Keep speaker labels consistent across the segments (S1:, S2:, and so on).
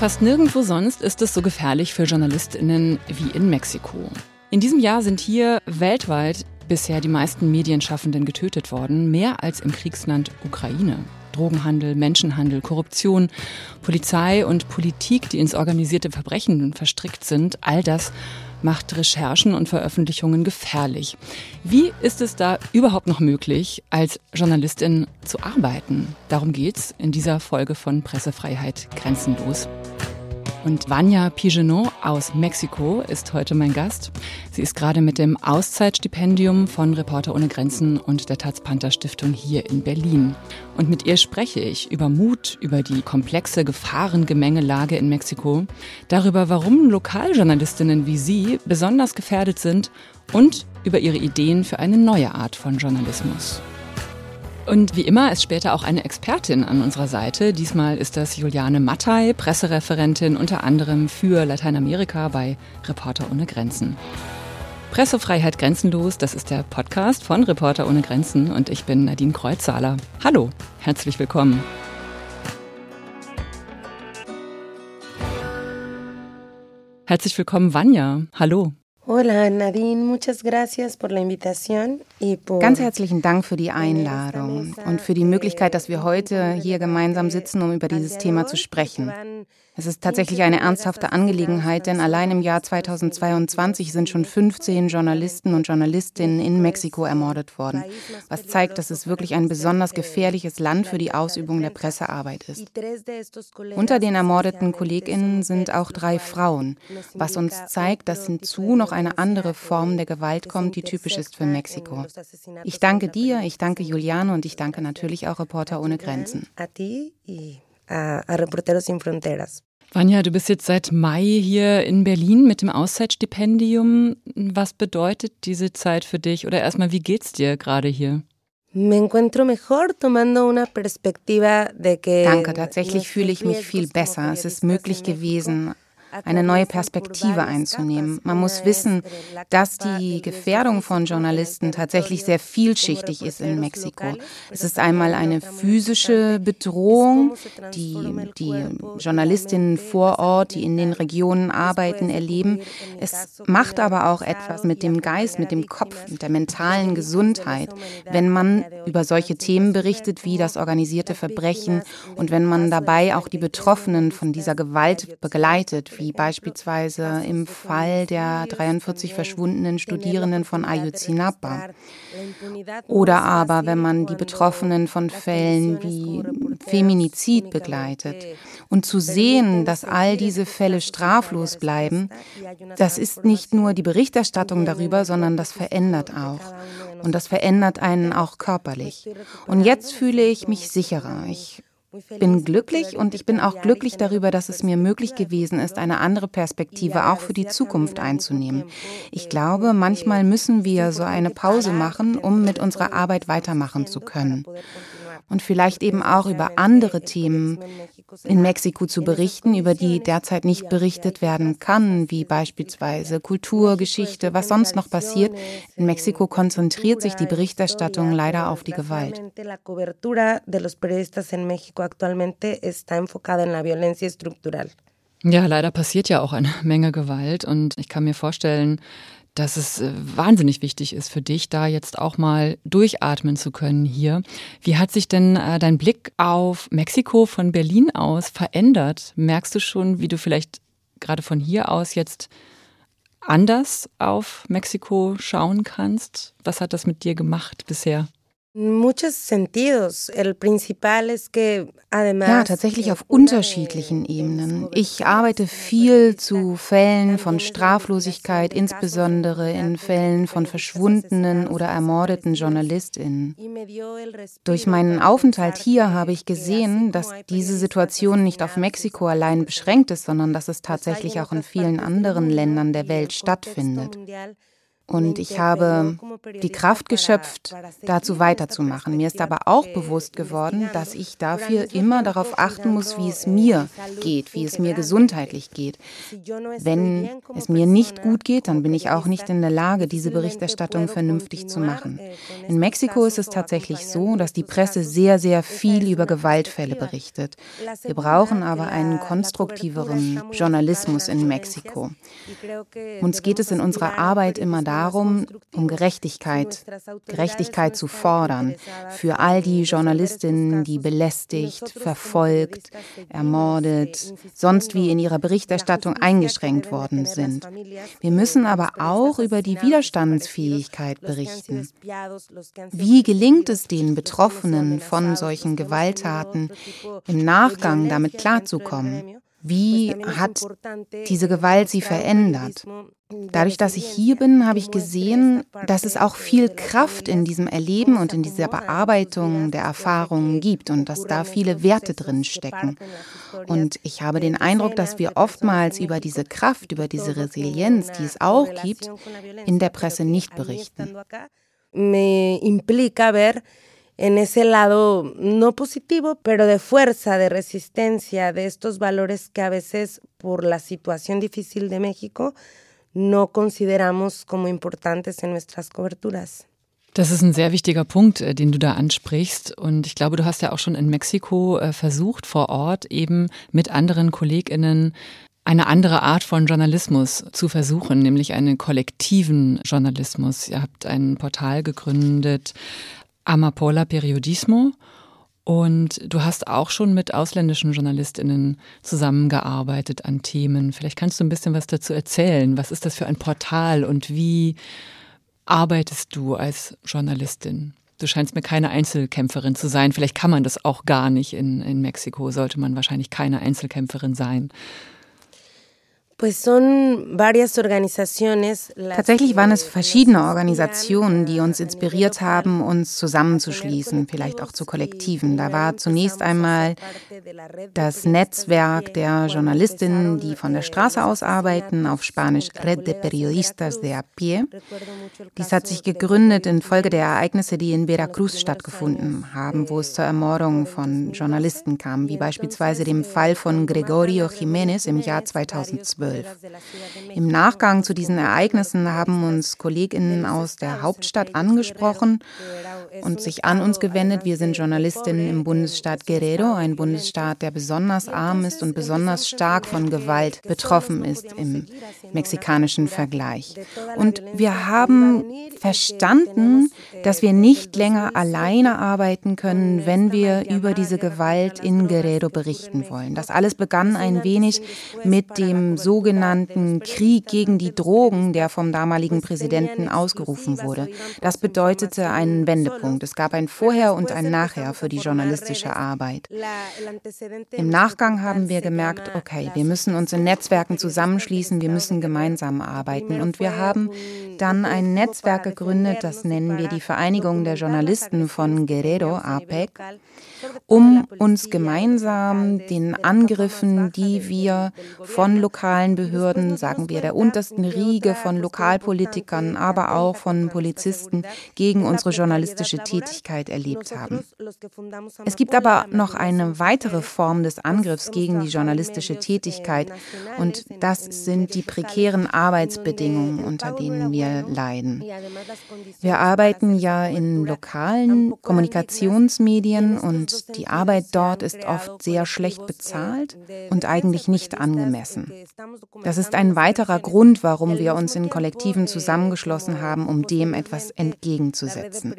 S1: Fast nirgendwo sonst ist es so gefährlich für Journalistinnen wie in Mexiko. In diesem Jahr sind hier weltweit bisher die meisten Medienschaffenden getötet worden, mehr als im Kriegsland Ukraine. Drogenhandel, Menschenhandel, Korruption, Polizei und Politik, die ins organisierte Verbrechen verstrickt sind, all das macht Recherchen und Veröffentlichungen gefährlich. Wie ist es da überhaupt noch möglich, als Journalistin zu arbeiten? Darum geht's in dieser Folge von Pressefreiheit grenzenlos. Und Vanya Pigenon aus Mexiko ist heute mein Gast. Sie ist gerade mit dem Auszeitstipendium von Reporter ohne Grenzen und der Taz Panther Stiftung hier in Berlin. Und mit ihr spreche ich über Mut, über die komplexe Gefahrengemengelage in Mexiko, darüber, warum Lokaljournalistinnen wie sie besonders gefährdet sind und über ihre Ideen für eine neue Art von Journalismus. Und wie immer ist später auch eine Expertin an unserer Seite. Diesmal ist das Juliane Mattei, Pressereferentin unter anderem für Lateinamerika bei Reporter ohne Grenzen. Pressefreiheit grenzenlos, das ist der Podcast von Reporter ohne Grenzen und ich bin Nadine Kreuzzahler. Hallo, herzlich willkommen. Herzlich willkommen, Vanya. Hallo.
S2: Hola Nadine, muchas gracias por la invitación y por
S3: Ganz herzlichen Dank für die Einladung und für die Möglichkeit, dass wir heute hier gemeinsam sitzen, um über dieses Thema zu sprechen. Es ist tatsächlich eine ernsthafte Angelegenheit, denn allein im Jahr 2022 sind schon 15 Journalisten und Journalistinnen in Mexiko ermordet worden, was zeigt, dass es wirklich ein besonders gefährliches Land für die Ausübung der Pressearbeit ist. Unter den ermordeten Kolleginnen sind auch drei Frauen, was uns zeigt, dass hinzu noch eine andere Form der Gewalt kommt, die typisch ist für Mexiko. Ich danke dir, ich danke Juliane und ich danke natürlich auch Reporter ohne Grenzen.
S2: A Reporteros Sin Fronteras.
S1: Vanja, du bist jetzt seit Mai hier in Berlin mit dem Auszeitstipendium. Was bedeutet diese Zeit für dich? Oder erstmal, wie geht's dir gerade hier?
S3: Danke, tatsächlich fühle ich mich viel besser. Es ist möglich gewesen, eine neue Perspektive einzunehmen. Man muss wissen, dass die Gefährdung von Journalisten tatsächlich sehr vielschichtig ist in Mexiko. Es ist einmal eine physische Bedrohung, die die Journalistinnen vor Ort, die in den Regionen arbeiten, erleben. Es macht aber auch etwas mit dem Geist, mit dem Kopf, mit der mentalen Gesundheit, wenn man über solche Themen berichtet wie das organisierte Verbrechen und wenn man dabei auch die Betroffenen von dieser Gewalt begleitet, wie beispielsweise im Fall der 43 verschwundenen Studierenden von Ayotzinapa. Oder aber, wenn man die Betroffenen von Fällen wie Feminizid begleitet. Und zu sehen, dass all diese Fälle straflos bleiben, das ist nicht nur die Berichterstattung darüber, sondern das verändert auch. Und das verändert einen auch körperlich. Und jetzt fühle ich mich sicherer. Ich bin glücklich und ich bin auch glücklich darüber, dass es mir möglich gewesen ist, eine andere Perspektive auch für die Zukunft einzunehmen. Ich glaube, manchmal müssen wir so eine Pause machen, um mit unserer Arbeit weitermachen zu können und vielleicht eben auch über andere Themen in Mexiko zu berichten, über die derzeit nicht berichtet werden kann, wie beispielsweise Kultur, Geschichte, was sonst noch passiert. In Mexiko konzentriert sich die Berichterstattung leider auf die Gewalt.
S1: Ja, leider passiert ja auch eine Menge Gewalt und ich kann mir vorstellen, dass es äh, wahnsinnig wichtig ist für dich, da jetzt auch mal durchatmen zu können hier. Wie hat sich denn äh, dein Blick auf Mexiko von Berlin aus verändert? Merkst du schon, wie du vielleicht gerade von hier aus jetzt anders auf Mexiko schauen kannst? Was hat das mit dir gemacht bisher?
S3: Ja, tatsächlich auf unterschiedlichen Ebenen. Ich arbeite viel zu Fällen von Straflosigkeit, insbesondere in Fällen von verschwundenen oder ermordeten JournalistInnen. Durch meinen Aufenthalt hier habe ich gesehen, dass diese Situation nicht auf Mexiko allein beschränkt ist, sondern dass es tatsächlich auch in vielen anderen Ländern der Welt stattfindet. Und ich habe die Kraft geschöpft, dazu weiterzumachen. Mir ist aber auch bewusst geworden, dass ich dafür immer darauf achten muss, wie es mir geht, wie es mir gesundheitlich geht. Wenn es mir nicht gut geht, dann bin ich auch nicht in der Lage, diese Berichterstattung vernünftig zu machen. In Mexiko ist es tatsächlich so, dass die Presse sehr, sehr viel über Gewaltfälle berichtet. Wir brauchen aber einen konstruktiveren Journalismus in Mexiko. Uns geht es in unserer Arbeit immer darum, darum, um Gerechtigkeit, Gerechtigkeit zu fordern für all die Journalistinnen, die belästigt, verfolgt, ermordet, sonst wie in ihrer Berichterstattung eingeschränkt worden sind. Wir müssen aber auch über die Widerstandsfähigkeit berichten. Wie gelingt es den Betroffenen von solchen Gewalttaten, im Nachgang damit klarzukommen? Wie hat diese Gewalt sie verändert? Dadurch, dass ich hier bin, habe ich gesehen, dass es auch viel Kraft in diesem Erleben und in dieser Bearbeitung der Erfahrungen gibt und dass da viele Werte drin stecken. Und ich habe den Eindruck, dass wir oftmals über diese Kraft, über diese Resilienz, die es auch gibt, in der Presse nicht berichten.
S2: Me implica ver en ese lado no positivo, pero de fuerza, de resistencia, de estos valores que a veces por la situación difícil de México no consideramos como importantes en nuestras coberturas.
S1: Das ist ein sehr wichtiger Punkt, äh, den du da ansprichst. Und ich glaube, du hast ja auch schon in Mexiko äh, versucht, vor Ort eben mit anderen KollegInnen eine andere Art von Journalismus zu versuchen, nämlich einen kollektiven Journalismus. Ihr habt ein Portal gegründet, Amapola Periodismo. Und du hast auch schon mit ausländischen JournalistInnen zusammengearbeitet an Themen. Vielleicht kannst du ein bisschen was dazu erzählen. Was ist das für ein Portal und wie arbeitest du als Journalistin? Du scheinst mir keine Einzelkämpferin zu sein. Vielleicht kann man das auch gar nicht in, in Mexiko. Sollte man wahrscheinlich keine Einzelkämpferin sein.
S3: Tatsächlich waren es verschiedene Organisationen, die uns inspiriert haben, uns zusammenzuschließen, vielleicht auch zu Kollektiven. Da war zunächst einmal das Netzwerk der Journalistinnen, die von der Straße aus arbeiten, auf Spanisch Red de Periodistas de a Pie. Dies hat sich gegründet infolge der Ereignisse, die in Veracruz stattgefunden haben, wo es zur Ermordung von Journalisten kam, wie beispielsweise dem Fall von Gregorio Jiménez im Jahr 2012. 2012. Im Nachgang zu diesen Ereignissen haben uns Kolleginnen aus der Hauptstadt angesprochen und sich an uns gewendet. Wir sind Journalistinnen im Bundesstaat Guerrero, ein Bundesstaat, der besonders arm ist und besonders stark von Gewalt betroffen ist im mexikanischen Vergleich. Und wir haben verstanden, dass wir nicht länger alleine arbeiten können, wenn wir über diese Gewalt in Guerrero berichten wollen. Das alles begann ein wenig mit dem sogenannten Krieg gegen die Drogen, der vom damaligen Präsidenten ausgerufen wurde. Das bedeutete einen Wendepunkt. Es gab ein Vorher und ein Nachher für die journalistische Arbeit. Im Nachgang haben wir gemerkt, okay, wir müssen uns in Netzwerken zusammenschließen, wir müssen gemeinsam arbeiten. Und wir haben dann ein Netzwerk gegründet, das nennen wir die Vereinigung der Journalisten von Guerrero, APEC, um uns gemeinsam den Angriffen, die wir von lokalen Behörden, sagen wir der untersten Riege von Lokalpolitikern, aber auch von Polizisten gegen unsere journalistische Tätigkeit erlebt haben. Es gibt aber noch eine weitere Form des Angriffs gegen die journalistische Tätigkeit und das sind die prekären Arbeitsbedingungen, unter denen wir leiden. Wir arbeiten ja in lokalen Kommunikationsmedien und die Arbeit dort ist oft sehr schlecht bezahlt und eigentlich nicht angemessen. Das ist ein weiterer Grund, warum wir uns in Kollektiven zusammengeschlossen haben, um dem etwas entgegenzusetzen.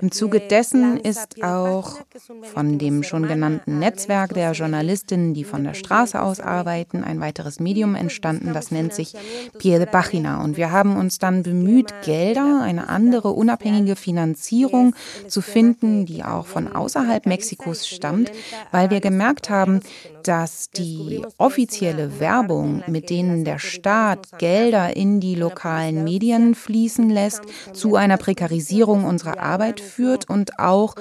S3: Im Zuge dessen ist auch von dem schon genannten Netzwerk der Journalistinnen, die von der Straße aus arbeiten, ein weiteres Medium entstanden, das nennt sich Pie de Pagina. Und wir haben uns dann bemüht, Gelder, eine andere unabhängige Finanzierung zu finden, die auch von außerhalb Mexikos stammt, weil wir gemerkt haben, dass die offizielle Werbung, mit denen der Staat Gelder in die lokalen Medien fließen lässt, zu einer Prekarisierung unserer Arbeit führt und auch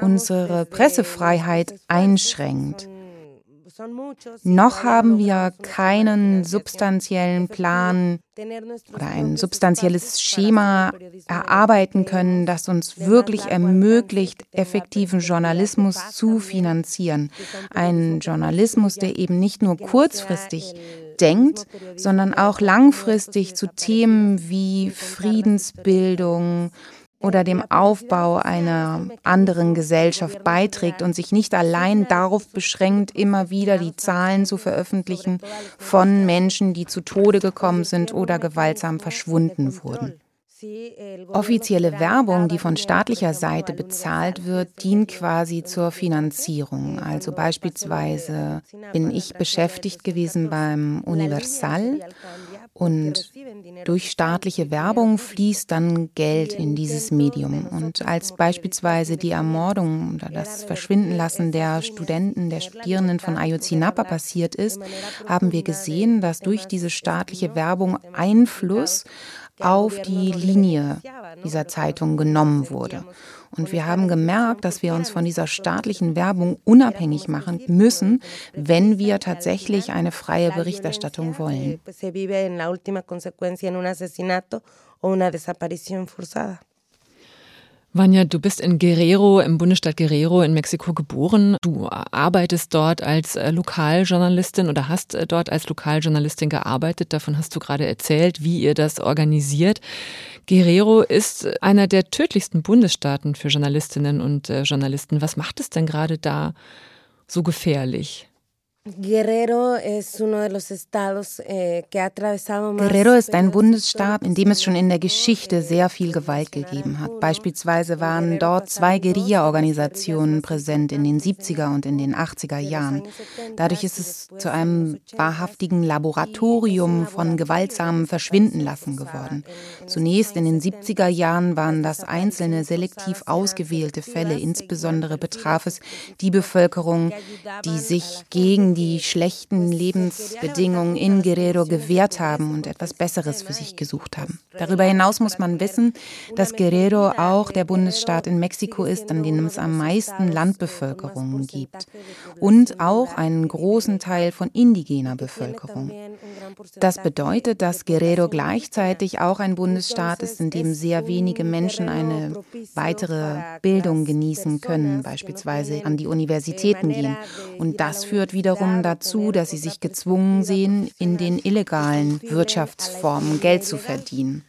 S3: unsere Pressefreiheit einschränkt. Noch haben wir keinen substanziellen Plan oder ein substanzielles Schema erarbeiten können, das uns wirklich ermöglicht, effektiven Journalismus zu finanzieren. Ein Journalismus, der eben nicht nur kurzfristig denkt, sondern auch langfristig zu Themen wie Friedensbildung, oder dem Aufbau einer anderen Gesellschaft beiträgt und sich nicht allein darauf beschränkt, immer wieder die Zahlen zu veröffentlichen von Menschen, die zu Tode gekommen sind oder gewaltsam verschwunden wurden. Offizielle Werbung, die von staatlicher Seite bezahlt wird, dient quasi zur Finanzierung. Also beispielsweise bin ich beschäftigt gewesen beim Universal und durch staatliche Werbung fließt dann Geld in dieses Medium. Und als beispielsweise die Ermordung oder das Verschwindenlassen der Studenten, der Studierenden von Ayotzinapa passiert ist, haben wir gesehen, dass durch diese staatliche Werbung Einfluss auf die Linie dieser Zeitung genommen wurde. Und wir haben gemerkt, dass wir uns von dieser staatlichen Werbung unabhängig machen müssen, wenn wir tatsächlich eine freie Berichterstattung wollen.
S1: Vanya, du bist in Guerrero, im Bundesstaat Guerrero in Mexiko geboren. Du arbeitest dort als äh, Lokaljournalistin oder hast äh, dort als Lokaljournalistin gearbeitet. Davon hast du gerade erzählt, wie ihr das organisiert. Guerrero ist einer der tödlichsten Bundesstaaten für Journalistinnen und äh, Journalisten. Was macht es denn gerade da so gefährlich?
S3: Guerrero ist ein Bundesstaat, in dem es schon in der Geschichte sehr viel Gewalt gegeben hat. Beispielsweise waren dort zwei Guerilla-Organisationen präsent in den 70er und in den 80er Jahren. Dadurch ist es zu einem wahrhaftigen Laboratorium von gewaltsamen Verschwindenlassen geworden. Zunächst in den 70er Jahren waren das einzelne selektiv ausgewählte Fälle, insbesondere betraf es die Bevölkerung, die sich gegen die schlechten Lebensbedingungen in Guerrero gewehrt haben und etwas Besseres für sich gesucht haben. Darüber hinaus muss man wissen, dass Guerrero auch der Bundesstaat in Mexiko ist, an dem es am meisten Landbevölkerung gibt und auch einen großen Teil von indigener Bevölkerung. Das bedeutet, dass Guerrero gleichzeitig auch ein Bundesstaat ist, in dem sehr wenige Menschen eine weitere Bildung genießen können, beispielsweise an die Universitäten gehen. Und das führt wiederum dazu, dass sie sich gezwungen sehen, in den illegalen Wirtschaftsformen Geld zu verdienen.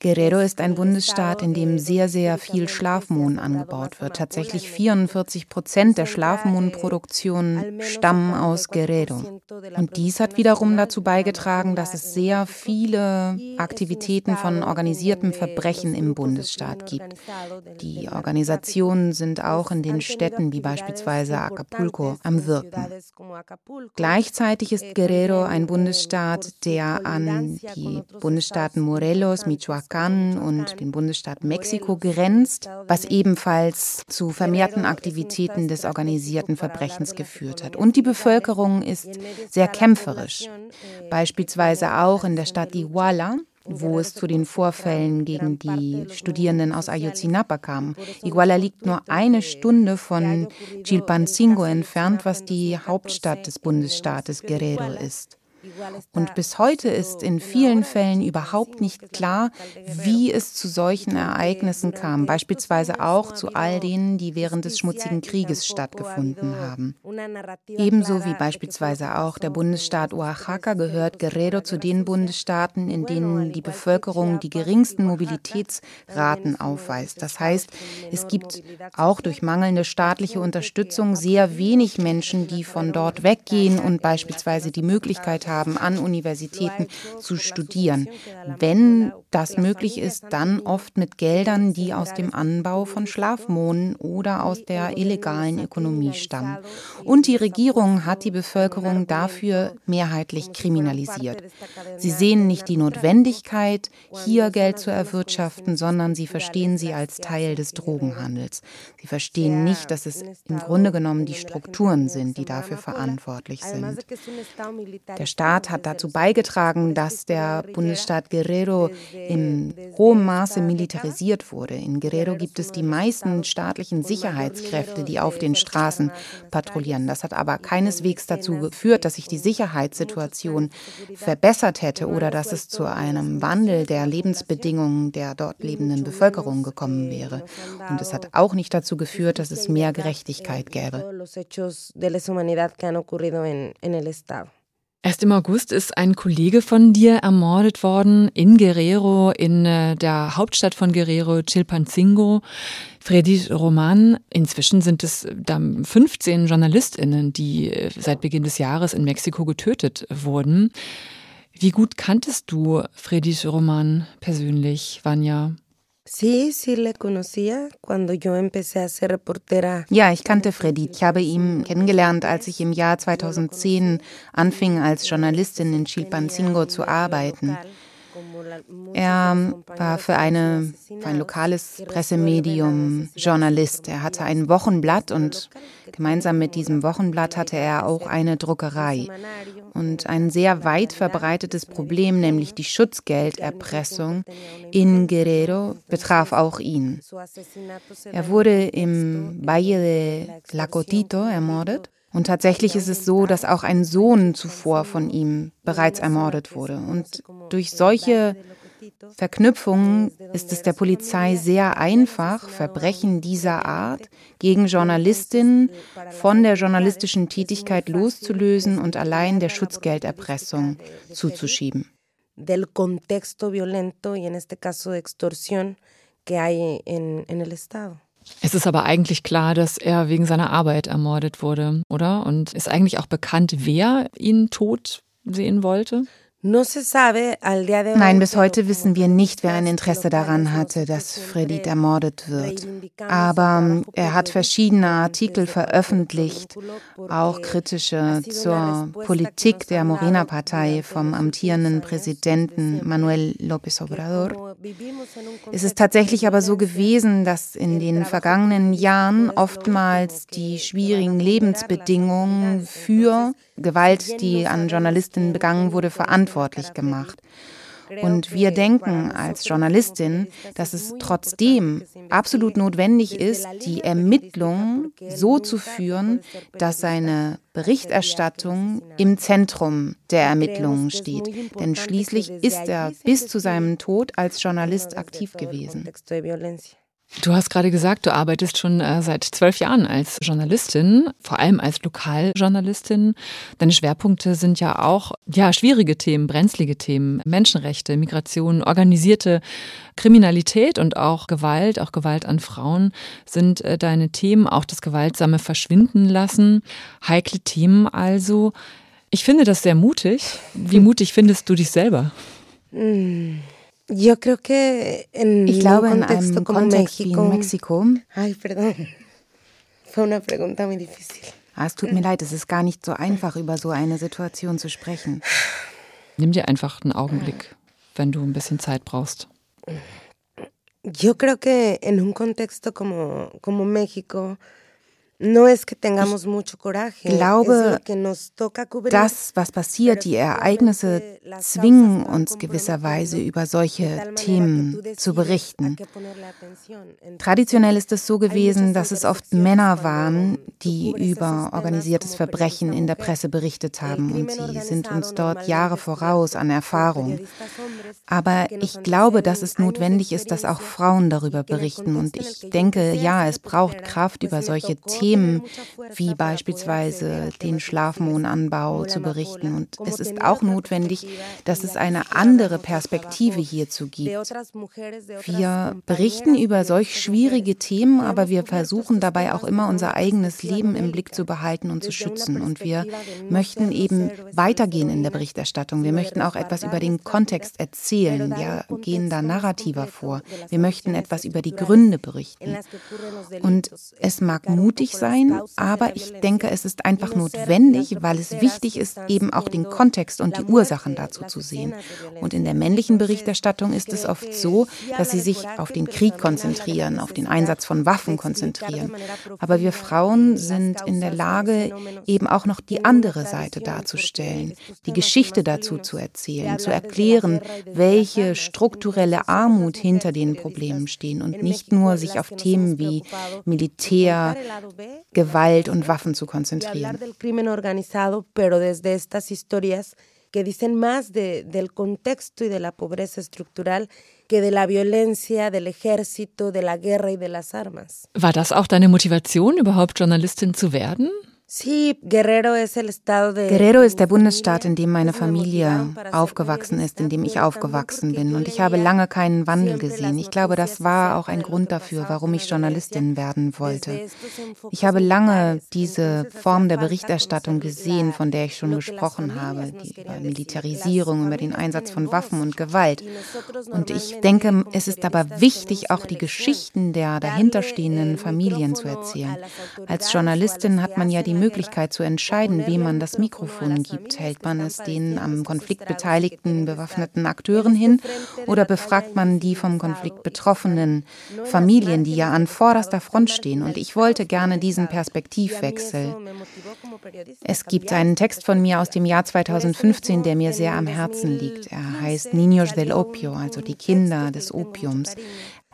S3: Guerrero ist ein Bundesstaat, in dem sehr, sehr viel Schlafmohn angebaut wird. Tatsächlich 44 Prozent der Schlafmohnproduktionen stammen aus Guerrero. Und dies hat wiederum dazu beigetragen, dass es sehr viele Aktivitäten von organisiertem Verbrechen im Bundesstaat gibt. Die Organisationen sind auch in den Städten wie beispielsweise Acapulco am Wirken. Gleichzeitig ist Guerrero ein Bundesstaat, der an die Bundesstaaten Staaten Morelos, Michoacán und den Bundesstaat Mexiko grenzt, was ebenfalls zu vermehrten Aktivitäten des organisierten Verbrechens geführt hat. Und die Bevölkerung ist sehr kämpferisch, beispielsweise auch in der Stadt Iguala, wo es zu den Vorfällen gegen die Studierenden aus Ayotzinapa kam. Iguala liegt nur eine Stunde von Chilpancingo entfernt, was die Hauptstadt des Bundesstaates Guerrero ist. Und bis heute ist in vielen Fällen überhaupt nicht klar, wie es zu solchen Ereignissen kam, beispielsweise auch zu all denen, die während des schmutzigen Krieges stattgefunden haben. Ebenso wie beispielsweise auch der Bundesstaat Oaxaca gehört Guerrero zu den Bundesstaaten, in denen die Bevölkerung die geringsten Mobilitätsraten aufweist. Das heißt, es gibt auch durch mangelnde staatliche Unterstützung sehr wenig Menschen, die von dort weggehen und beispielsweise die Möglichkeit haben, an Universitäten zu studieren. Wenn das möglich ist, dann oft mit Geldern, die aus dem Anbau von Schlafmohnen oder aus der illegalen Ökonomie stammen. Und die Regierung hat die Bevölkerung dafür mehrheitlich kriminalisiert. Sie sehen nicht die Notwendigkeit, hier Geld zu erwirtschaften, sondern sie verstehen sie als Teil des Drogenhandels. Sie verstehen nicht, dass es im Grunde genommen die Strukturen sind, die dafür verantwortlich sind. Der Staat hat dazu beigetragen, dass der Bundesstaat Guerrero in hohem Maße militarisiert wurde. In Guerrero gibt es die meisten staatlichen Sicherheitskräfte, die auf den Straßen patrouillieren. Das hat aber keineswegs dazu geführt, dass sich die Sicherheitssituation verbessert hätte oder dass es zu einem Wandel der Lebensbedingungen der dort lebenden Bevölkerung gekommen wäre. Und es hat auch nicht dazu geführt, dass es mehr Gerechtigkeit gäbe.
S1: Erst im August ist ein Kollege von dir ermordet worden in Guerrero, in äh, der Hauptstadt von Guerrero, Chilpancingo. Freddy Roman. Inzwischen sind es dann 15 JournalistInnen, die äh, seit Beginn des Jahres in Mexiko getötet wurden. Wie gut kanntest du Freddy Roman persönlich, Vanya?
S2: Sí, sí le conocía cuando yo empecé a ser reportera.
S3: Ja, ich kannte Freddy. Ich habe ihn kennengelernt, als ich im Jahr 2010 anfing, als Journalistin in Chilpancingo zu arbeiten. Er war für, eine, für ein lokales Pressemedium Journalist. Er hatte ein Wochenblatt und gemeinsam mit diesem Wochenblatt hatte er auch eine Druckerei. Und ein sehr weit verbreitetes Problem, nämlich die Schutzgelderpressung in Guerrero, betraf auch ihn. Er wurde im Valle de Lacotito ermordet. Und tatsächlich ist es so, dass auch ein Sohn zuvor von ihm bereits ermordet wurde. Und durch solche Verknüpfungen ist es der Polizei sehr einfach, Verbrechen dieser Art gegen Journalistinnen von der journalistischen Tätigkeit loszulösen und allein der Schutzgelderpressung zuzuschieben.
S2: Del contexto violento y en este caso de extorsión que hay en, en el Estado.
S1: Es ist aber eigentlich klar, dass er wegen seiner Arbeit ermordet wurde, oder? Und ist eigentlich auch bekannt, wer ihn tot sehen wollte?
S3: Nein, bis heute wissen wir nicht, wer ein Interesse daran hatte, dass Fredit ermordet wird. Aber er hat verschiedene Artikel veröffentlicht, auch kritische zur Politik der Morena-Partei vom amtierenden Präsidenten Manuel López Obrador. Es ist tatsächlich aber so gewesen, dass in den vergangenen Jahren oftmals die schwierigen Lebensbedingungen für Gewalt, die an Journalistinnen begangen wurde, verantwortlich gemacht. Und wir denken als Journalistin, dass es trotzdem absolut notwendig ist, die Ermittlungen so zu führen, dass seine Berichterstattung im Zentrum der Ermittlungen steht. Denn schließlich ist er bis zu seinem Tod als Journalist aktiv gewesen.
S1: Du hast gerade gesagt, du arbeitest schon äh, seit zwölf Jahren als Journalistin, vor allem als Lokaljournalistin. Deine Schwerpunkte sind ja auch ja schwierige Themen, brenzlige Themen, Menschenrechte, Migration, organisierte Kriminalität und auch Gewalt, auch Gewalt an Frauen sind äh, deine Themen, auch das gewaltsame Verschwinden lassen, heikle Themen also. Ich finde das sehr mutig. Wie mutig findest du dich selber?
S2: Mm. Yo creo que en
S3: ich glaube, in einem Kontext México, wie in Mexiko.
S2: Ay, perdón. Fue una pregunta muy difícil.
S3: Ah, es tut mir leid, es ist gar nicht so einfach, über so eine Situation zu sprechen.
S1: Nimm dir einfach einen Augenblick, wenn du ein bisschen Zeit brauchst.
S2: Yo creo que en un contexto como, como México,
S3: glaube, das, was passiert, die Ereignisse zwingen uns gewisserweise über solche Themen zu berichten. Traditionell ist es so gewesen, dass es oft Männer waren, die über organisiertes Verbrechen in der Presse berichtet haben und sie sind uns dort Jahre voraus an Erfahrung. Aber ich glaube, dass es notwendig ist, dass auch Frauen darüber berichten und ich denke, ja, es braucht Kraft, über solche Themen Themen wie beispielsweise den Schlafmohnanbau zu berichten. Und es ist auch notwendig, dass es eine andere Perspektive hierzu gibt. Wir berichten über solch schwierige Themen, aber wir versuchen dabei auch immer unser eigenes Leben im Blick zu behalten und zu schützen. Und wir möchten eben weitergehen in der Berichterstattung. Wir möchten auch etwas über den Kontext erzählen. Wir gehen da narrativer vor. Wir möchten etwas über die Gründe berichten. Und es mag mutig sein, aber ich denke, es ist einfach notwendig, weil es wichtig ist, eben auch den Kontext und die Ursachen dazu zu sehen. Und in der männlichen Berichterstattung ist es oft so, dass sie sich auf den Krieg konzentrieren, auf den Einsatz von Waffen konzentrieren. Aber wir Frauen sind in der Lage, eben auch noch die andere Seite darzustellen, die Geschichte dazu zu erzählen, zu erklären, welche strukturelle Armut hinter den Problemen stehen und nicht nur sich auf Themen wie Militär, Gewalt und Waffen zu konzentrieren.
S2: que dicen más de, del contexto y de la pobreza estructural que de la violencia del ejército, de la guerra y de las armas.
S1: War das auch deine Motivation, überhaupt Journalistin zu werden?
S3: Guerrero ist der Bundesstaat, in dem meine Familie aufgewachsen ist, in dem ich aufgewachsen bin. Und ich habe lange keinen Wandel gesehen. Ich glaube, das war auch ein Grund dafür, warum ich Journalistin werden wollte. Ich habe lange diese Form der Berichterstattung gesehen, von der ich schon gesprochen habe, die Militarisierung, über den Einsatz von Waffen und Gewalt. Und ich denke, es ist aber wichtig, auch die Geschichten der dahinterstehenden Familien zu erzählen. Als Journalistin hat man ja die Möglichkeit zu entscheiden, wem man das Mikrofon gibt. Hält man es den am Konflikt beteiligten bewaffneten Akteuren hin oder befragt man die vom Konflikt betroffenen Familien, die ja an vorderster Front stehen? Und ich wollte gerne diesen Perspektivwechsel. Es gibt einen Text von mir aus dem Jahr 2015, der mir sehr am Herzen liegt. Er heißt Niños del Opio, also die Kinder des Opiums.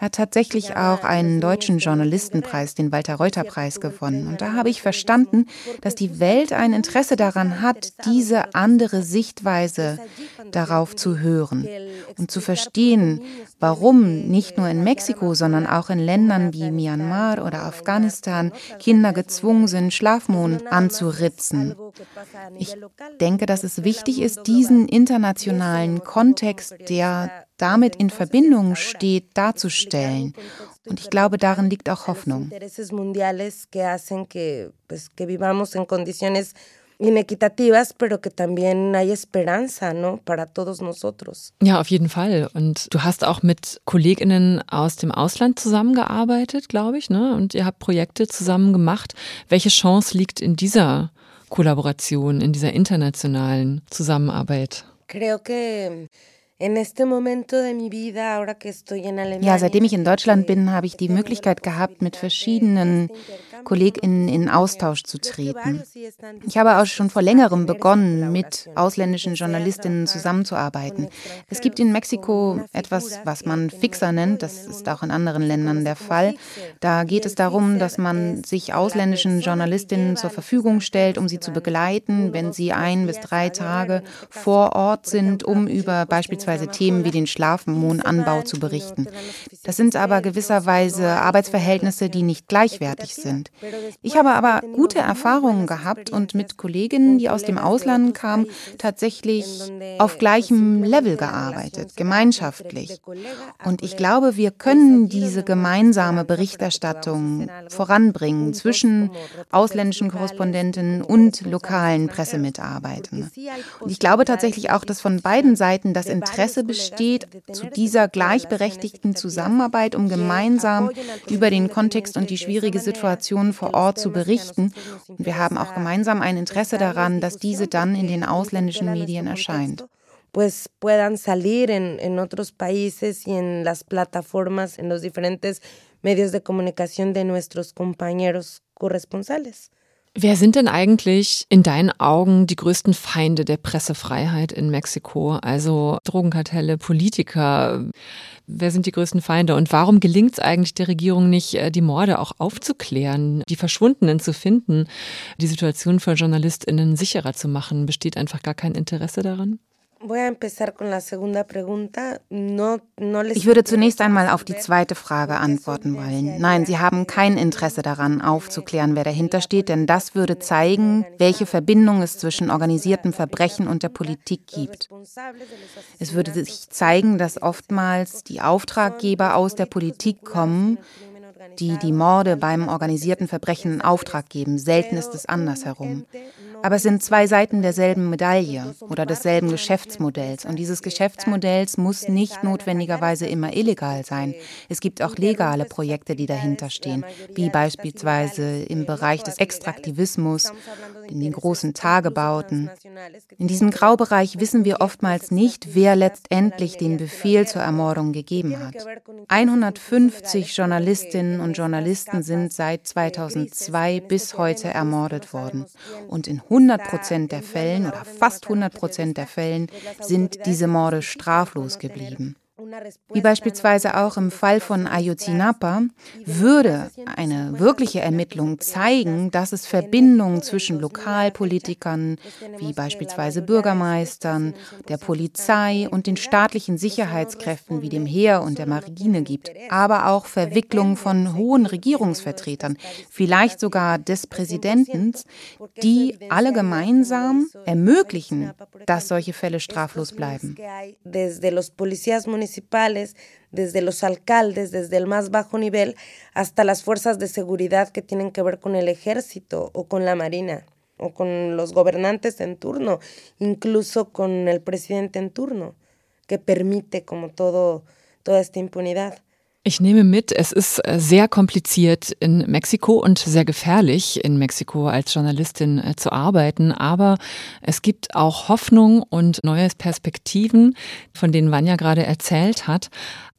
S3: Hat tatsächlich auch einen deutschen Journalistenpreis, den Walter-Reuter-Preis, gewonnen. Und da habe ich verstanden, dass die Welt ein Interesse daran hat, diese andere Sichtweise darauf zu hören und zu verstehen, warum nicht nur in Mexiko, sondern auch in Ländern wie Myanmar oder Afghanistan Kinder gezwungen sind, Schlafmond anzuritzen. Ich denke, dass es wichtig ist, diesen internationalen Kontext, der damit in Verbindung steht, darzustellen. Und ich glaube, darin liegt auch Hoffnung.
S2: inequitativas, pero que también hay esperanza, ¿no? Para todos nosotros.
S1: Ja, auf jeden Fall. Und du hast auch mit KollegInnen aus dem Ausland zusammengearbeitet, glaube ich, ne? Und ihr habt Projekte zusammen gemacht. Welche Chance liegt in dieser Kollaboration, in dieser internationalen Zusammenarbeit?
S2: Creo que ja,
S3: seitdem ich in Deutschland bin, habe ich die Möglichkeit gehabt, mit verschiedenen KollegInnen in Austausch zu treten. Ich habe auch schon vor längerem begonnen, mit ausländischen Journalistinnen zusammenzuarbeiten. Es gibt in Mexiko etwas, was man Fixer nennt, das ist auch in anderen Ländern der Fall. Da geht es darum, dass man sich ausländischen Journalistinnen zur Verfügung stellt, um sie zu begleiten, wenn sie ein bis drei Tage vor Ort sind, um über beispielsweise Themen wie den Schlafmohnanbau zu berichten. Das sind aber gewisserweise Arbeitsverhältnisse, die nicht gleichwertig sind. Ich habe aber gute Erfahrungen gehabt und mit Kolleginnen, die aus dem Ausland kamen, tatsächlich auf gleichem Level gearbeitet, gemeinschaftlich. Und ich glaube, wir können diese gemeinsame Berichterstattung voranbringen zwischen ausländischen Korrespondentinnen und lokalen Pressemitarbeitern. Und ich glaube tatsächlich auch, dass von beiden Seiten das Interesse besteht, zu dieser gleichberechtigten Zusammenarbeit, um gemeinsam über den Kontext und die schwierige Situation vor Ort zu berichten. Und wir haben auch gemeinsam ein Interesse daran, dass diese dann in den ausländischen Medien erscheint.
S2: pues puedan salir en, en otros países y en las plataformas, en los diferentes medios de comunicación de nuestros compañeros corresponsales.
S1: Wer sind denn eigentlich in deinen Augen die größten Feinde der Pressefreiheit in Mexiko? Also Drogenkartelle, Politiker. Wer sind die größten Feinde? Und warum gelingt es eigentlich der Regierung nicht, äh, die Morde auch aufzuklären, die Verschwundenen zu finden, die Situation für JournalistInnen sicherer zu machen? Besteht einfach gar kein Interesse daran?
S3: Ich würde zunächst einmal auf die zweite Frage antworten wollen. Nein, Sie haben kein Interesse daran, aufzuklären, wer dahinter steht, denn das würde zeigen, welche Verbindung es zwischen organisiertem Verbrechen und der Politik gibt. Es würde sich zeigen, dass oftmals die Auftraggeber aus der Politik kommen, die die Morde beim organisierten Verbrechen in Auftrag geben. Selten ist es andersherum. Aber es sind zwei Seiten derselben Medaille oder desselben Geschäftsmodells. Und dieses Geschäftsmodells muss nicht notwendigerweise immer illegal sein. Es gibt auch legale Projekte, die dahinter stehen, wie beispielsweise im Bereich des Extraktivismus, in den großen Tagebauten. In diesem Graubereich wissen wir oftmals nicht, wer letztendlich den Befehl zur Ermordung gegeben hat. 150 Journalistinnen und Journalisten sind seit 2002 bis heute ermordet worden. Und in 100 Prozent der Fällen oder fast 100 Prozent der Fällen sind diese Morde straflos geblieben. Wie beispielsweise auch im Fall von Ayotzinapa, würde eine wirkliche Ermittlung zeigen, dass es Verbindungen zwischen Lokalpolitikern, wie beispielsweise Bürgermeistern, der Polizei und den staatlichen Sicherheitskräften wie dem Heer und der Marine gibt, aber auch Verwicklungen von hohen Regierungsvertretern, vielleicht sogar des Präsidenten, die alle gemeinsam ermöglichen, dass solche Fälle straflos bleiben
S2: municipales, desde los alcaldes, desde el más bajo nivel, hasta las fuerzas de seguridad que tienen que ver con el ejército o con la marina o con los gobernantes en turno, incluso con el presidente en turno, que permite como todo, toda esta impunidad.
S1: Ich nehme mit, es ist äh, sehr kompliziert in Mexiko und sehr gefährlich in Mexiko als Journalistin äh, zu arbeiten, aber es gibt auch Hoffnung und neue Perspektiven, von denen Vanya gerade erzählt hat.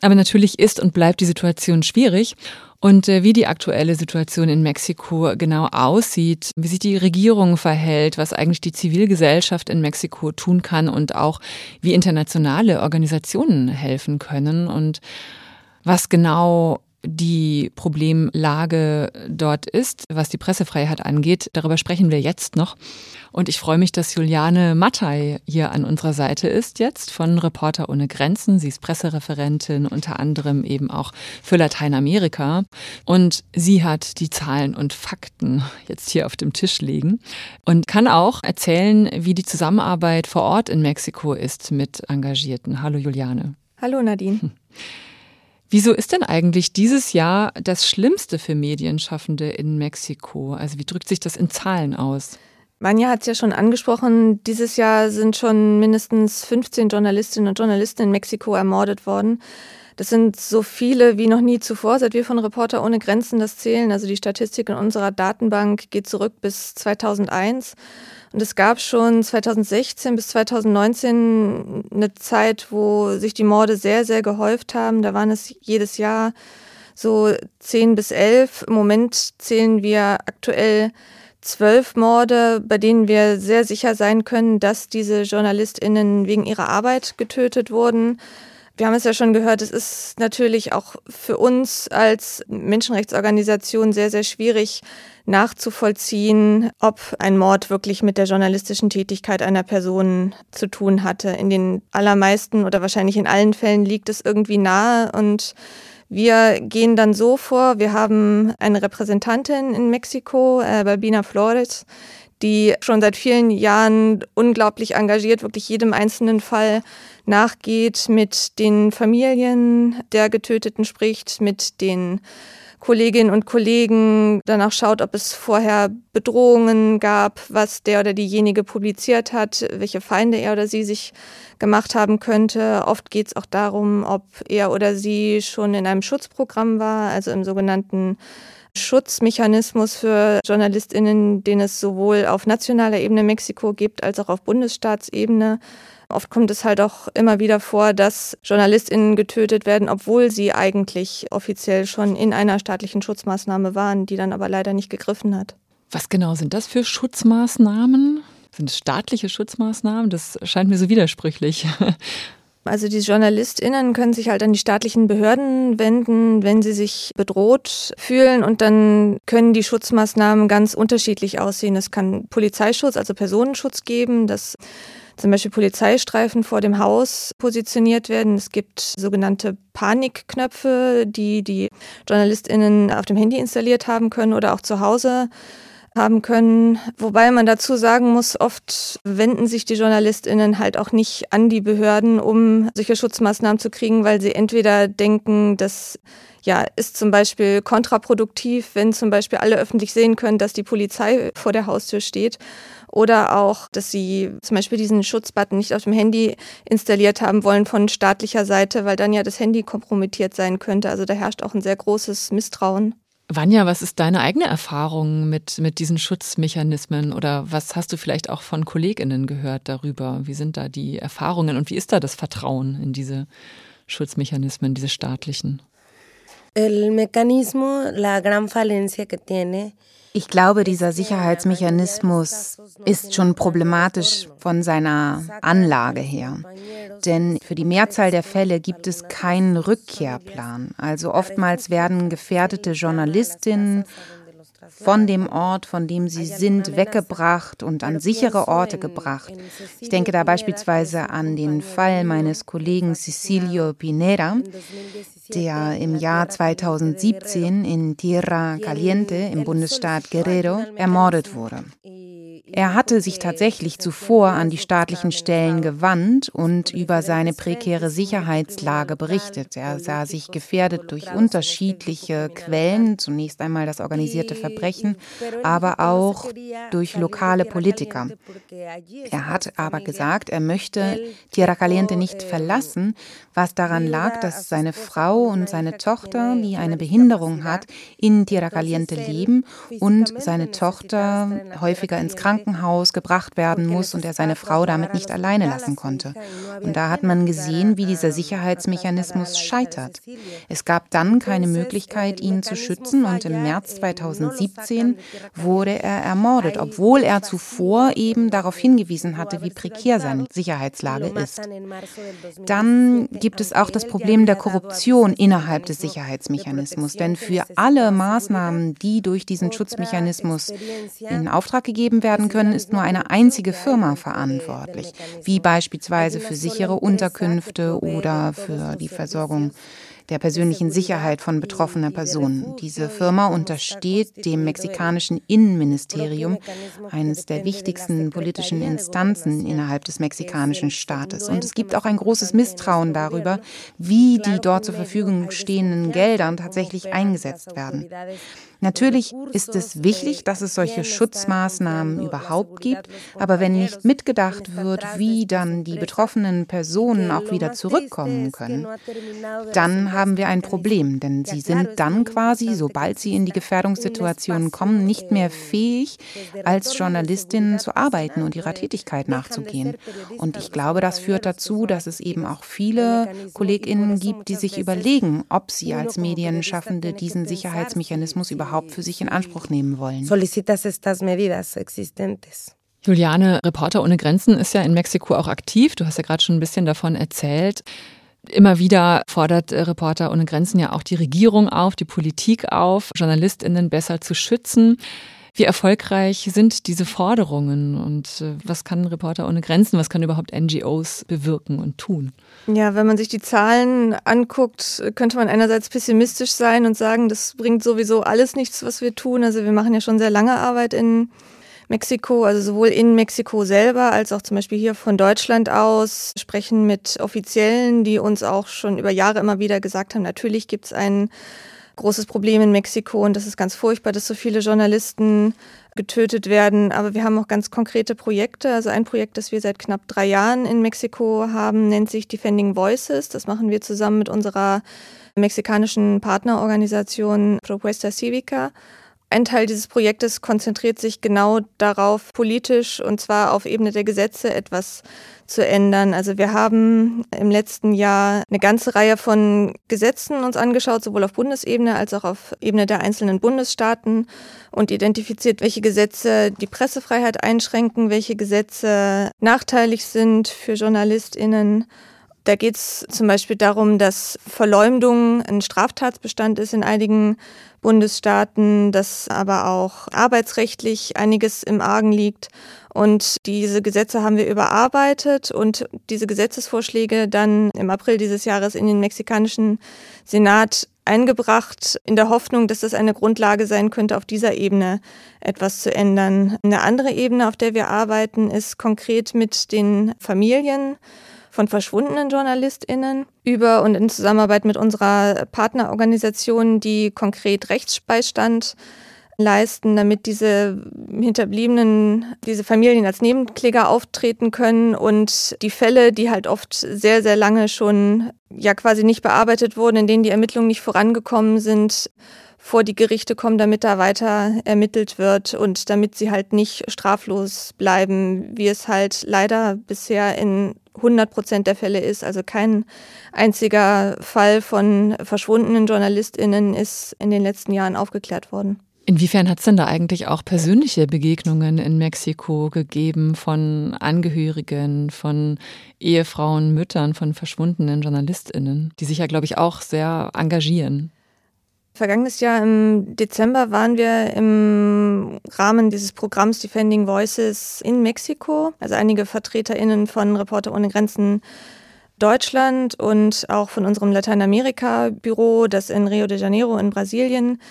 S1: Aber natürlich ist und bleibt die Situation schwierig. Und äh, wie die aktuelle Situation in Mexiko genau aussieht, wie sich die Regierung verhält, was eigentlich die Zivilgesellschaft in Mexiko tun kann und auch wie internationale Organisationen helfen können und was genau die Problemlage dort ist, was die Pressefreiheit angeht. Darüber sprechen wir jetzt noch. Und ich freue mich, dass Juliane Mattei hier an unserer Seite ist jetzt von Reporter ohne Grenzen. Sie ist Pressereferentin, unter anderem eben auch für Lateinamerika. Und sie hat die Zahlen und Fakten jetzt hier auf dem Tisch liegen und kann auch erzählen, wie die Zusammenarbeit vor Ort in Mexiko ist mit Engagierten. Hallo Juliane.
S4: Hallo Nadine.
S1: Wieso ist denn eigentlich dieses Jahr das Schlimmste für Medienschaffende in Mexiko? Also wie drückt sich das in Zahlen aus?
S4: Manja hat es ja schon angesprochen, dieses Jahr sind schon mindestens 15 Journalistinnen und Journalisten in Mexiko ermordet worden. Das sind so viele wie noch nie zuvor, seit wir von Reporter ohne Grenzen das zählen. Also die Statistik in unserer Datenbank geht zurück bis 2001. Und es gab schon 2016 bis 2019 eine Zeit, wo sich die Morde sehr, sehr gehäuft haben. Da waren es jedes Jahr so 10 bis 11. Im Moment zählen wir aktuell zwölf Morde, bei denen wir sehr sicher sein können, dass diese JournalistInnen wegen ihrer Arbeit getötet wurden. Wir haben es ja schon gehört, es ist natürlich auch für uns als Menschenrechtsorganisation sehr, sehr schwierig nachzuvollziehen, ob ein Mord wirklich mit der journalistischen Tätigkeit einer Person zu tun hatte. In den allermeisten oder wahrscheinlich in allen Fällen liegt es irgendwie nahe und wir gehen dann so vor, wir haben eine Repräsentantin in Mexiko, äh, Balbina Flores, die schon seit vielen Jahren unglaublich engagiert, wirklich jedem einzelnen Fall nachgeht, mit den Familien der Getöteten spricht, mit den Kolleginnen und Kollegen danach schaut, ob es vorher Bedrohungen gab, was der oder diejenige publiziert hat, welche Feinde er oder sie sich gemacht haben könnte. Oft geht es auch darum, ob er oder sie schon in einem Schutzprogramm war, also im sogenannten Schutzmechanismus für JournalistInnen, den es sowohl auf nationaler Ebene Mexiko gibt, als auch auf Bundesstaatsebene. Oft kommt es halt auch immer wieder vor, dass JournalistInnen getötet werden, obwohl sie eigentlich offiziell schon in einer staatlichen Schutzmaßnahme waren, die dann aber leider nicht gegriffen hat.
S1: Was genau sind das für Schutzmaßnahmen? Sind es staatliche Schutzmaßnahmen? Das scheint mir so widersprüchlich.
S4: Also die JournalistInnen können sich halt an die staatlichen Behörden wenden, wenn sie sich bedroht fühlen und dann können die Schutzmaßnahmen ganz unterschiedlich aussehen. Es kann Polizeischutz, also Personenschutz geben, dass zum Beispiel Polizeistreifen vor dem Haus positioniert werden. Es gibt sogenannte Panikknöpfe, die die JournalistInnen auf dem Handy installiert haben können oder auch zu Hause haben können. Wobei man dazu sagen muss, oft wenden sich die JournalistInnen halt auch nicht an die Behörden, um solche Schutzmaßnahmen zu kriegen, weil sie entweder denken, das ja, ist zum Beispiel kontraproduktiv, wenn zum Beispiel alle öffentlich sehen können, dass die Polizei vor der Haustür steht oder auch, dass sie zum Beispiel diesen Schutzbutton nicht auf dem Handy installiert haben wollen von staatlicher Seite, weil dann ja das Handy kompromittiert sein könnte. Also da herrscht auch ein sehr großes Misstrauen.
S1: Vanja, was ist deine eigene Erfahrung mit, mit diesen Schutzmechanismen oder was hast du vielleicht auch von KollegInnen gehört darüber? Wie sind da die Erfahrungen und wie ist da das Vertrauen in diese Schutzmechanismen, diese staatlichen?
S2: El mecanismo, la gran falencia que tiene
S3: ich glaube, dieser Sicherheitsmechanismus ist schon problematisch von seiner Anlage her. Denn für die Mehrzahl der Fälle gibt es keinen Rückkehrplan. Also oftmals werden gefährdete Journalistinnen von dem Ort, von dem sie sind, weggebracht und an sichere Orte gebracht. Ich denke da beispielsweise an den Fall meines Kollegen Cecilio Pinera, der im Jahr 2017 in Tierra Caliente im Bundesstaat Guerrero ermordet wurde. Er hatte sich tatsächlich zuvor an die staatlichen Stellen gewandt und über seine prekäre Sicherheitslage berichtet. Er sah sich gefährdet durch unterschiedliche Quellen, zunächst einmal das organisierte Verbrechen, aber auch durch lokale Politiker. Er hat aber gesagt, er möchte Tierra Caliente nicht verlassen, was daran lag, dass seine Frau und seine Tochter, die eine Behinderung hat, in Tierra Caliente leben und seine Tochter häufiger ins Krankenhaus Krankenhaus gebracht werden muss und er seine Frau damit nicht alleine lassen konnte. Und da hat man gesehen, wie dieser Sicherheitsmechanismus scheitert. Es gab dann keine Möglichkeit, ihn zu schützen und im März 2017 wurde er ermordet, obwohl er zuvor eben darauf hingewiesen hatte, wie prekär seine Sicherheitslage ist. Dann gibt es auch das Problem der Korruption innerhalb des Sicherheitsmechanismus, denn für alle Maßnahmen, die durch diesen Schutzmechanismus in Auftrag gegeben werden können, ist nur eine einzige Firma verantwortlich, wie beispielsweise für sichere Unterkünfte oder für die Versorgung der persönlichen Sicherheit von betroffener Personen. Diese Firma untersteht dem mexikanischen Innenministerium, eines der wichtigsten politischen Instanzen innerhalb des mexikanischen Staates. Und es gibt auch ein großes Misstrauen darüber, wie die dort zur Verfügung stehenden Gelder tatsächlich eingesetzt werden. Natürlich ist es wichtig, dass es solche Schutzmaßnahmen überhaupt gibt, aber wenn nicht mitgedacht wird, wie dann die betroffenen Personen auch wieder zurückkommen können, dann haben wir ein Problem, denn sie sind dann quasi, sobald sie in die Gefährdungssituationen kommen, nicht mehr fähig, als Journalistinnen zu arbeiten und ihrer Tätigkeit nachzugehen. Und ich glaube, das führt dazu, dass es eben auch viele Kolleginnen gibt, die sich überlegen, ob sie als Medienschaffende diesen Sicherheitsmechanismus überhaupt überhaupt für sich in Anspruch nehmen wollen.
S2: Solicitas estas medidas existentes.
S1: Juliane, Reporter ohne Grenzen ist ja in Mexiko auch aktiv. Du hast ja gerade schon ein bisschen davon erzählt. Immer wieder fordert Reporter ohne Grenzen ja auch die Regierung auf, die Politik auf, Journalistinnen besser zu schützen. Wie erfolgreich sind diese Forderungen und äh, was kann Reporter ohne Grenzen, was kann überhaupt NGOs bewirken und tun?
S4: Ja, wenn man sich die Zahlen anguckt, könnte man einerseits pessimistisch sein und sagen, das bringt sowieso alles nichts, was wir tun. Also wir machen ja schon sehr lange Arbeit in Mexiko, also sowohl in Mexiko selber als auch zum Beispiel hier von Deutschland aus, sprechen mit Offiziellen, die uns auch schon über Jahre immer wieder gesagt haben, natürlich gibt es einen großes Problem in Mexiko und das ist ganz furchtbar, dass so viele Journalisten getötet werden. Aber wir haben auch ganz konkrete Projekte. Also ein Projekt, das wir seit knapp drei Jahren in Mexiko haben, nennt sich Defending Voices. Das machen wir zusammen mit unserer mexikanischen Partnerorganisation Propuesta Civica. Ein Teil dieses Projektes konzentriert sich genau darauf, politisch und zwar auf Ebene der Gesetze etwas zu ändern. Also wir haben im letzten Jahr eine ganze Reihe von Gesetzen uns angeschaut, sowohl auf Bundesebene als auch auf Ebene der einzelnen Bundesstaaten und identifiziert, welche Gesetze die Pressefreiheit einschränken, welche Gesetze nachteilig sind für Journalistinnen. Da geht es zum Beispiel darum, dass Verleumdung ein Straftatsbestand ist in einigen Bundesstaaten, dass aber auch arbeitsrechtlich einiges im Argen liegt und diese Gesetze haben wir überarbeitet und diese Gesetzesvorschläge dann im April dieses Jahres in den mexikanischen Senat eingebracht, in der Hoffnung, dass das eine Grundlage sein könnte, auf dieser Ebene etwas zu ändern. Eine andere Ebene, auf der wir arbeiten, ist konkret mit den Familien von verschwundenen JournalistInnen über und in Zusammenarbeit mit unserer Partnerorganisation, die konkret Rechtsbeistand leisten, damit diese Hinterbliebenen, diese Familien als Nebenkläger auftreten können und die Fälle, die halt oft sehr, sehr lange schon ja quasi nicht bearbeitet wurden, in denen die Ermittlungen nicht vorangekommen sind, vor die Gerichte kommen, damit da weiter ermittelt wird und damit sie halt nicht straflos bleiben, wie es halt leider bisher in 100 Prozent der Fälle ist. Also kein einziger Fall von verschwundenen JournalistInnen ist in den letzten Jahren aufgeklärt worden.
S1: Inwiefern hat es denn da eigentlich auch persönliche Begegnungen in Mexiko gegeben von Angehörigen, von Ehefrauen, Müttern, von verschwundenen JournalistInnen, die sich ja, glaube ich, auch sehr engagieren?
S4: Vergangenes Jahr im Dezember waren wir im Rahmen dieses Programms Defending Voices in Mexiko. Also einige VertreterInnen von Reporter ohne Grenzen Deutschland und auch von unserem Lateinamerika-Büro, das in Rio de Janeiro in Brasilien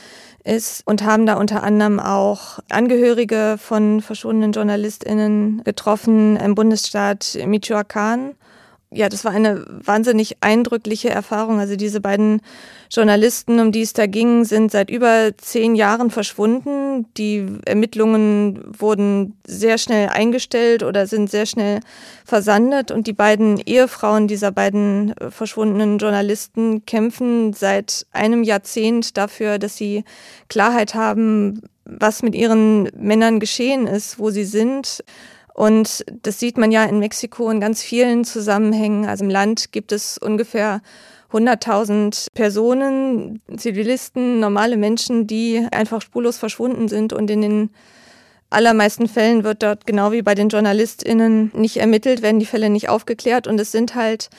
S4: ist und haben da unter anderem auch Angehörige von verschwundenen JournalistInnen getroffen im Bundesstaat Michoacán ja, das war eine wahnsinnig eindrückliche Erfahrung. Also diese beiden Journalisten, um die es da ging, sind seit über zehn Jahren verschwunden. Die Ermittlungen wurden sehr schnell eingestellt oder sind sehr schnell versandet. Und die beiden Ehefrauen dieser beiden äh, verschwundenen Journalisten kämpfen seit einem Jahrzehnt dafür, dass sie Klarheit haben, was mit ihren Männern geschehen ist, wo sie sind und das sieht man ja in Mexiko in ganz vielen Zusammenhängen. Also im Land gibt es ungefähr 100.000 Personen, Zivilisten, normale Menschen, die einfach spurlos verschwunden sind und in den allermeisten Fällen wird dort genau wie bei den JournalistInnen nicht ermittelt, werden die Fälle nicht aufgeklärt und es sind halt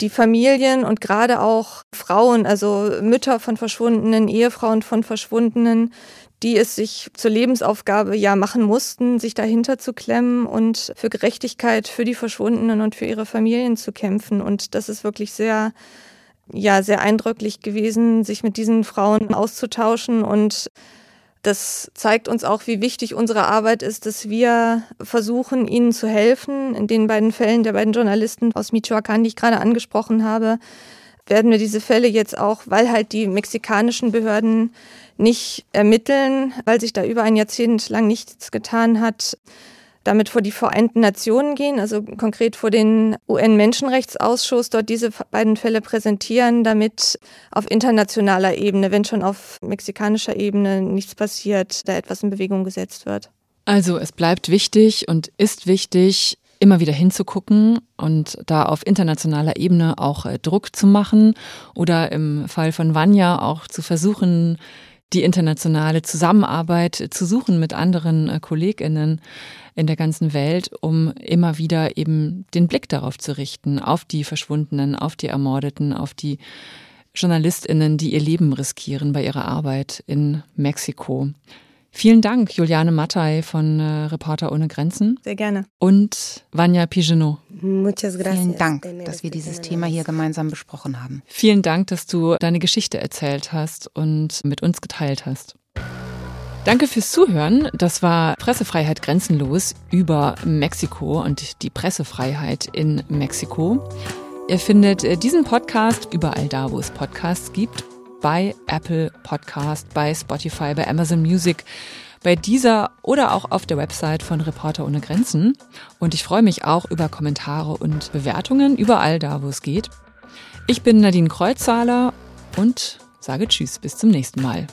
S4: die Familien und gerade auch Frauen, also Mütter von Verschwundenen, Ehefrauen von Verschwundenen, die es sich zur Lebensaufgabe ja machen mussten, sich dahinter zu klemmen und für Gerechtigkeit für die Verschwundenen und für ihre Familien zu kämpfen. Und das ist wirklich sehr, ja, sehr eindrücklich gewesen, sich mit diesen Frauen auszutauschen und das zeigt uns auch, wie wichtig unsere Arbeit ist, dass wir versuchen, ihnen zu helfen. In den beiden Fällen der beiden Journalisten aus Michoacán, die ich gerade angesprochen habe, werden wir diese Fälle jetzt auch, weil halt die mexikanischen Behörden nicht ermitteln, weil sich da über ein Jahrzehnt lang nichts getan hat, damit vor die Vereinten Nationen gehen, also konkret vor den UN-Menschenrechtsausschuss, dort diese beiden Fälle präsentieren, damit auf internationaler Ebene, wenn schon auf mexikanischer Ebene nichts passiert, da etwas in Bewegung gesetzt wird.
S1: Also es bleibt wichtig und ist wichtig, immer wieder hinzugucken und da auf internationaler Ebene auch äh, Druck zu machen oder im Fall von Vanya auch zu versuchen, die internationale Zusammenarbeit zu suchen mit anderen äh, Kolleginnen in der ganzen Welt, um immer wieder eben den Blick darauf zu richten, auf die Verschwundenen, auf die Ermordeten, auf die Journalistinnen, die ihr Leben riskieren bei ihrer Arbeit in Mexiko. Vielen Dank, Juliane Mattei von äh, Reporter ohne Grenzen.
S4: Sehr gerne.
S1: Und Vanya Pigenot.
S3: Vielen Dank, dass wir dieses Thema hier gemeinsam besprochen haben.
S1: Vielen Dank, dass du deine Geschichte erzählt hast und mit uns geteilt hast. Danke fürs Zuhören. Das war Pressefreiheit grenzenlos über Mexiko und die Pressefreiheit in Mexiko. Ihr findet äh, diesen Podcast überall da, wo es Podcasts gibt bei Apple Podcast, bei Spotify, bei Amazon Music, bei dieser oder auch auf der Website von Reporter ohne Grenzen. Und ich freue mich auch über Kommentare und Bewertungen überall da, wo es geht. Ich bin Nadine Kreuzzahler und sage Tschüss, bis zum nächsten Mal.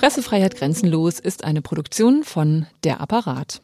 S1: Pressefreiheit Grenzenlos ist eine Produktion von Der Apparat.